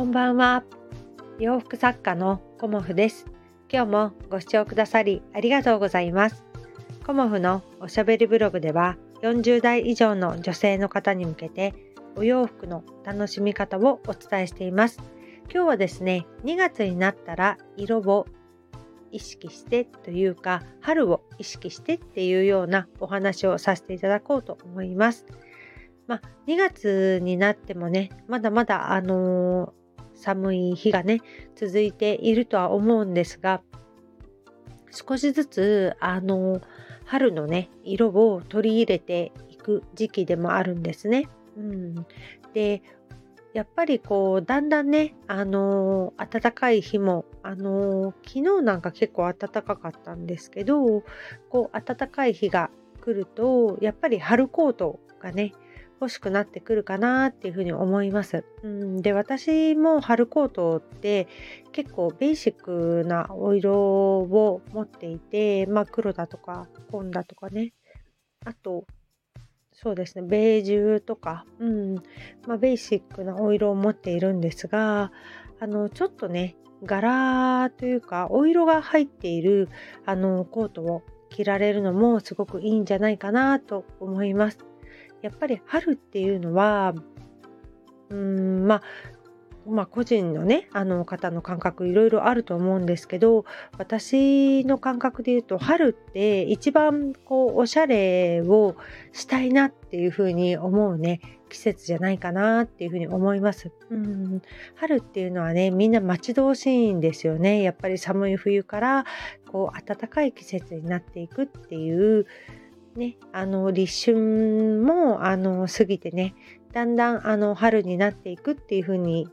こんばんは。洋服作家のコモフです。今日もご視聴くださりありがとうございます。コモフのおしゃべりブログでは40代以上の女性の方に向けてお洋服の楽しみ方をお伝えしています。今日はですね、2月になったら色を意識してというか春を意識してっていうようなお話をさせていただこうと思います。まあ、2月になってもねまだまだあの寒い日がね続いているとは思うんですが少しずつあの春のね色を取り入れていく時期でもあるんですね。うん、でやっぱりこうだんだんねあの暖かい日もあの昨日なんか結構暖かかったんですけどこう暖かい日が来るとやっぱり春コートがね欲しくなってくるかなっていうふうに思います。うん、で私も春コートって結構ベーシックなお色を持っていて、まあ、黒だとか紺だとかねあとそうですねベージュとか、うんまあ、ベーシックなお色を持っているんですがあのちょっとね柄というかお色が入っているあのコートを着られるのもすごくいいんじゃないかなと思います。やっぱり春っていうのはうーんまあまあ、個人のねあの方の感覚いろいろあると思うんですけど私の感覚で言うと春って一番こうおしゃれをしたいなっていうふうに思うね季節じゃないかなっていうふうに思います。うん春っていうのはねみんな待ち遠しいんですよねやっぱり寒い冬からこう暖かい季節になっていくっていうね、あの立春もあの過ぎてねだんだんあの春になっていくっていう風に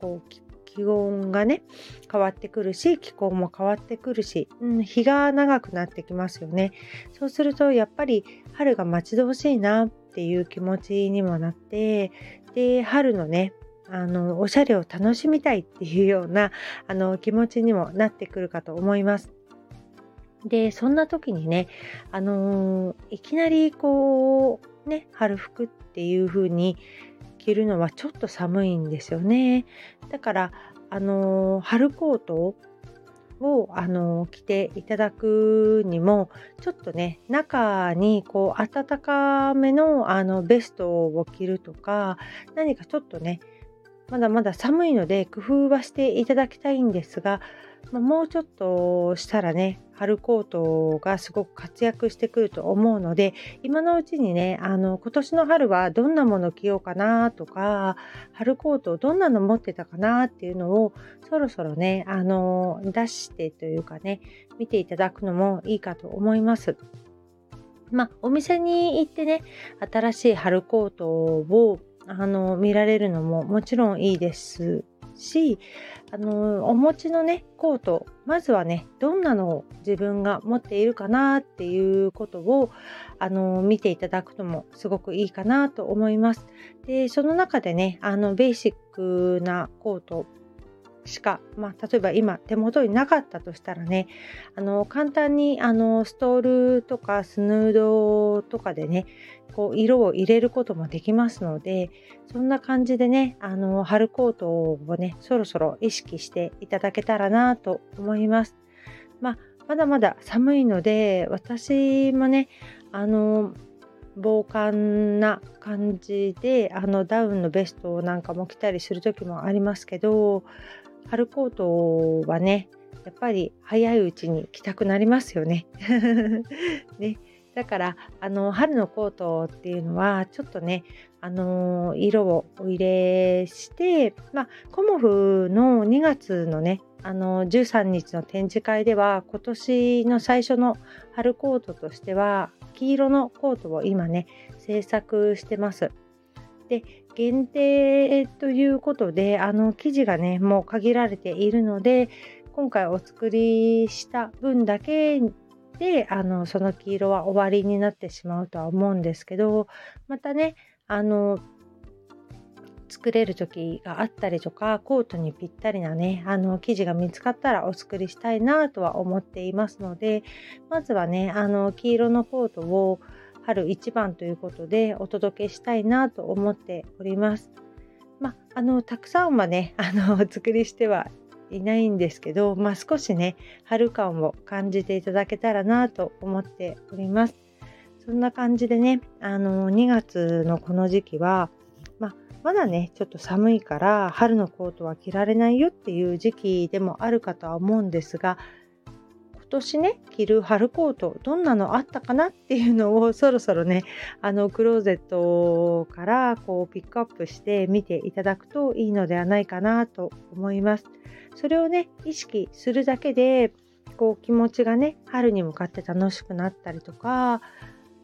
こう気温がね変わってくるし気候も変わってくるし、うん、日が長くなってきますよねそうするとやっぱり春が待ち遠しいなっていう気持ちにもなってで春のねあのおしゃれを楽しみたいっていうようなあの気持ちにもなってくるかと思います。で、そんな時にね、あのー、いきなりこう、ね、春服っていう風に着るのはちょっと寒いんですよね。だから、あのー、春コートを、あのー、着ていただくにもちょっとね中にこう暖かめのあのベストを着るとか何かちょっとねまだまだ寒いので工夫はしていただきたいんですがま、もうちょっとしたらね春コートがすごく活躍してくると思うので今のうちにねあの今年の春はどんなもの着ようかなとか春コートをどんなの持ってたかなっていうのをそろそろねあの出してというかね見ていただくのもいいかと思います。まあ、お店に行ってね新しい春コートをあの見られるのももちろんいいですしあのお持ちのねコートまずはねどんなのを自分が持っているかなっていうことをあの見ていただくのもすごくいいかなと思います。でその中でねあのベーシックなコートしか、まあ、例えば今手元になかったとしたらねあの簡単にあのストールとかスヌードとかでねこう色を入れることもできますのでそんな感じでねあの春コートをねそろそろ意識していただけたらなと思います。まあ、まだまだ寒いので私もねあの防寒な感じであのダウンのベストなんかも着たりする時もありますけど春コートはねやっぱり早いうちに着たくなりますよね。ねだからあの春のコートっていうのはちょっとねあの色をお入れしてまあコモフの2月のねあの13日の展示会では今年の最初の春コートとしては黄色のコートを今ね制作してます。で限定ということであの生地がねもう限られているので今回お作りした分だけであのその黄色は終わりになってしまうとは思うんですけどまたねあの作れる時があったりとかコートにぴったりなねあの生地が見つかったらお作りしたいなとは思っていますのでまずはねあの黄色のコートを春一番ということでお届けしたいなと思っております。まあのたくさんはね あのお作りしてはいないんですけど、まあ、少しね春感を感じていただけたらなと思っております。そんな感じでねあの2月のこの時期は、まあ、まだねちょっと寒いから春のコートは着られないよっていう時期でもあるかとは思うんですが年ね着る春コートどんなのあったかなっていうのをそろそろね あのクローゼットからこうピックアップして見ていただくといいのではないかなと思います。それをね意識するだけでこう気持ちがね春に向かって楽しくなったりとか、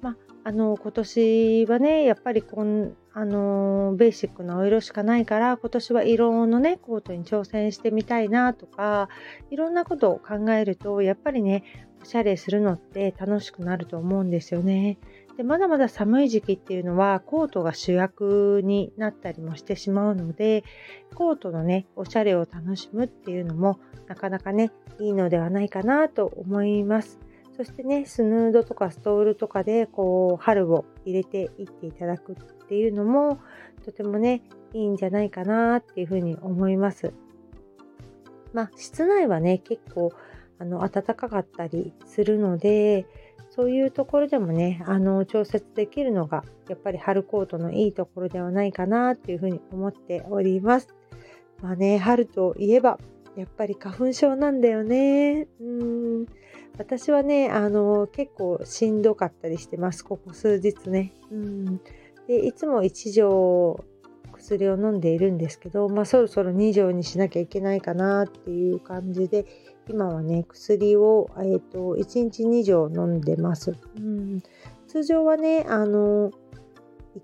まあの今年はねやっぱりこんあのベーシックなお色しかないから今年は色のねコートに挑戦してみたいなとかいろんなことを考えるとやっぱりねおしゃれするのって楽しくなると思うんですよね。でまだまだ寒い時期っていうのはコートが主役になったりもしてしまうのでコートのねおしゃれを楽しむっていうのもなかなかねいいのではないかなと思います。そしてねスヌードとかストールとかでこう春を入れていっていただくっていうのもとてもねいいんじゃないかなっていうふうに思います。まあ室内はね結構あの暖かかったりするのでそういうところでもね、あの、調節できるのが、やっぱり春コートのいいところではないかなっていうふうに思っております。まあね、春といえば、やっぱり花粉症なんだよね。うん。私はね、あの、結構しんどかったりしてます、ここ数日ね。うん。で、いつも1錠薬を飲んでいるんですけど、まあそろそろ2錠にしなきゃいけないかなっていう感じで、今はね薬を、えーと、1日2錠飲んでます、うん、通常はねあの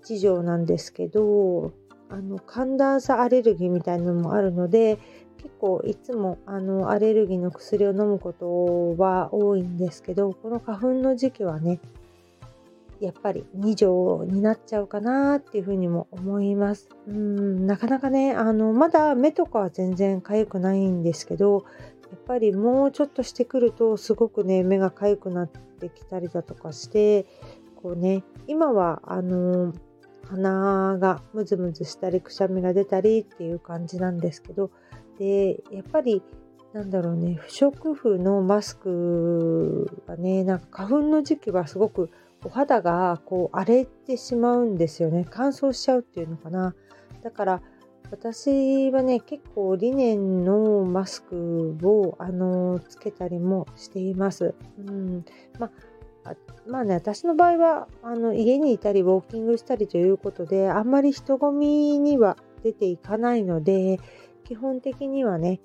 1錠なんですけどあの寒暖差アレルギーみたいなのもあるので結構いつもあのアレルギーの薬を飲むことは多いんですけどこの花粉の時期はねやっぱり2錠になっちゃうかなっていうふうにも思います。うんなかなかねあのまだ目とかは全然痒くないんですけどやっぱりもうちょっとしてくるとすごくね目が痒くなってきたりだとかしてこうね今はあの鼻がムズムズしたりくしゃみが出たりっていう感じなんですけどでやっぱりなんだろうね不織布のマスクがねなんか花粉の時期はすごくお肌がこう荒れてしまうんですよね乾燥しちゃうっていうのかなだから私はね、結構リネンのマスクを、あのつけたりもしています。うん。まあ、まあね、私の場合は、あの、家にいたり、ウォーキングしたりということで、あんまり人混みには出ていかないので、基本的にはね、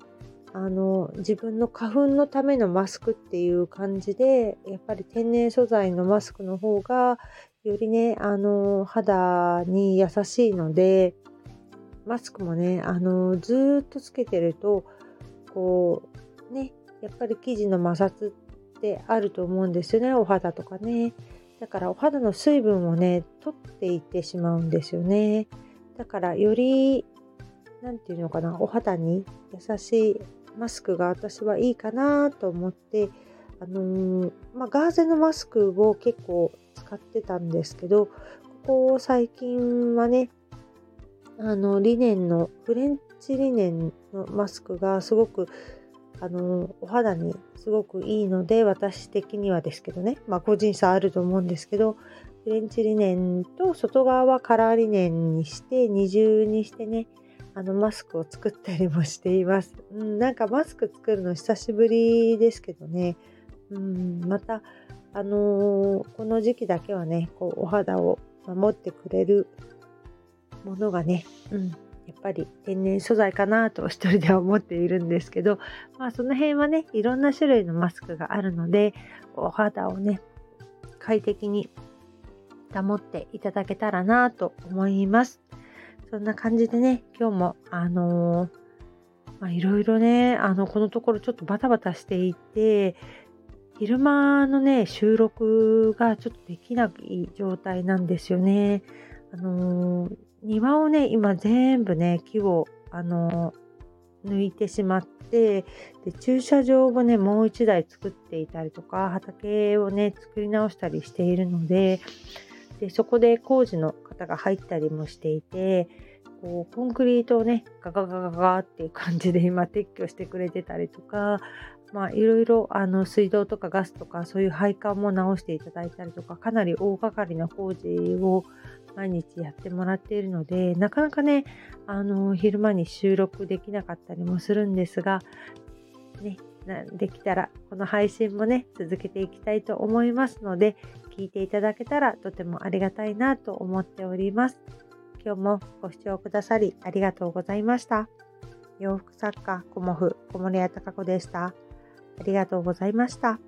あの、自分の花粉のためのマスクっていう感じで、やっぱり天然素材のマスクの方が、よりね、あの、肌に優しいので、マスクもね、あのずっとつけてると、こう、ね、やっぱり生地の摩擦ってあると思うんですよね、お肌とかね。だからお肌の水分をね、取っていってしまうんですよね。だからより、何て言うのかな、お肌に優しいマスクが私はいいかなと思って、あのー、まあ、ガーゼのマスクを結構使ってたんですけど、ここ最近はね、あのリネンのフレンチリネンのマスクがすごくあのお肌にすごくいいので私的にはですけどねまあ個人差あると思うんですけどフレンチリネンと外側はカラーリネンにして二重にしてねあのマスクを作ったりもしています、うん、なんかマスク作るの久しぶりですけどね、うん、またあのー、この時期だけはねこうお肌を守ってくれるものがね、うん、やっぱり天然素材かなと一人では思っているんですけど、まあその辺はね、いろんな種類のマスクがあるので、お肌をね、快適に保っていただけたらなと思います。そんな感じでね、今日もあのーまあ、いろいろね、あの、このところちょっとバタバタしていて、昼間のね、収録がちょっとできない状態なんですよね。あのー、庭をね、今全部ね、木を、あの抜いてしまって、で、駐車場をね、もう一台作っていたりとか、畑をね、作り直したりしているので、で、そこで工事の方が入ったりもしていて、こうコンクリートをねガガガガガっていう感じで 今撤去してくれてたりとかまあいろいろあの水道とかガスとかそういう配管も直していただいたりとかかなり大掛かりな工事を毎日やってもらっているのでなかなかねあの昼間に収録できなかったりもするんですがねできたらこの配信もね続けていきたいと思いますので聞いていただけたらとてもありがたいなと思っております。今日もご視聴くださりありがとうございました。洋服作家コモフ小森屋隆子でした。ありがとうございました。